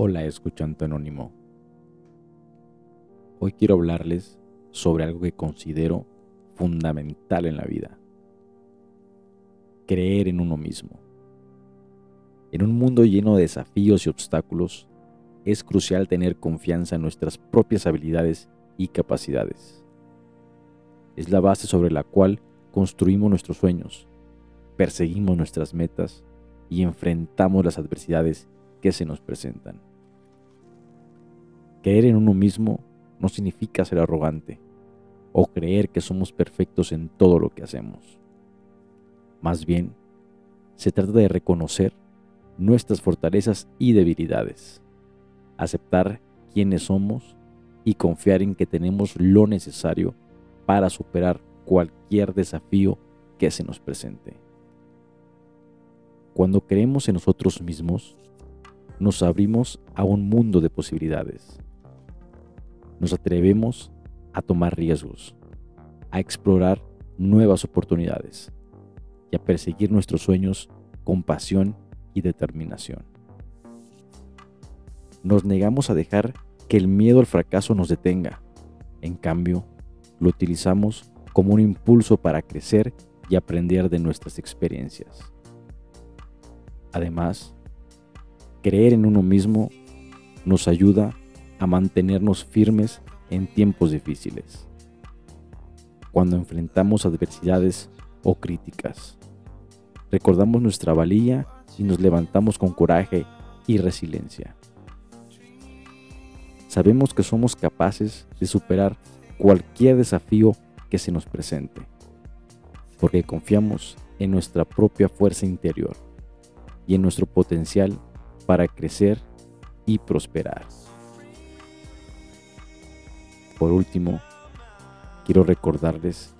Hola escuchante anónimo. Hoy quiero hablarles sobre algo que considero fundamental en la vida. Creer en uno mismo. En un mundo lleno de desafíos y obstáculos, es crucial tener confianza en nuestras propias habilidades y capacidades. Es la base sobre la cual construimos nuestros sueños, perseguimos nuestras metas y enfrentamos las adversidades que se nos presentan. Creer en uno mismo no significa ser arrogante o creer que somos perfectos en todo lo que hacemos. Más bien, se trata de reconocer nuestras fortalezas y debilidades, aceptar quiénes somos y confiar en que tenemos lo necesario para superar cualquier desafío que se nos presente. Cuando creemos en nosotros mismos, nos abrimos a un mundo de posibilidades nos atrevemos a tomar riesgos, a explorar nuevas oportunidades y a perseguir nuestros sueños con pasión y determinación. Nos negamos a dejar que el miedo al fracaso nos detenga. En cambio, lo utilizamos como un impulso para crecer y aprender de nuestras experiencias. Además, creer en uno mismo nos ayuda a mantenernos firmes en tiempos difíciles, cuando enfrentamos adversidades o críticas. Recordamos nuestra valía y nos levantamos con coraje y resiliencia. Sabemos que somos capaces de superar cualquier desafío que se nos presente, porque confiamos en nuestra propia fuerza interior y en nuestro potencial para crecer y prosperar. Por último, quiero recordarles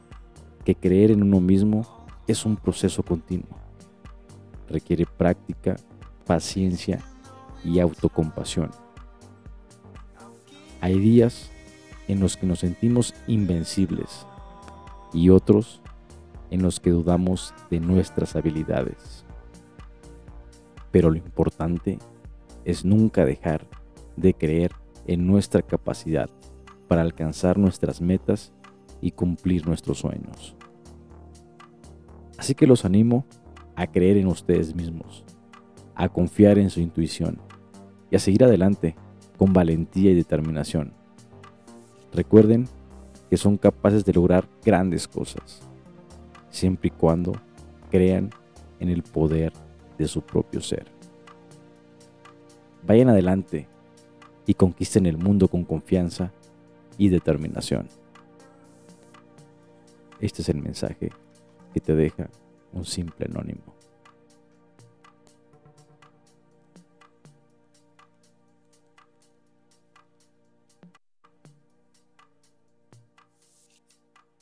que creer en uno mismo es un proceso continuo. Requiere práctica, paciencia y autocompasión. Hay días en los que nos sentimos invencibles y otros en los que dudamos de nuestras habilidades. Pero lo importante es nunca dejar de creer en nuestra capacidad para alcanzar nuestras metas y cumplir nuestros sueños. Así que los animo a creer en ustedes mismos, a confiar en su intuición y a seguir adelante con valentía y determinación. Recuerden que son capaces de lograr grandes cosas, siempre y cuando crean en el poder de su propio ser. Vayan adelante y conquisten el mundo con confianza y determinación. Este es el mensaje que te deja un simple anónimo.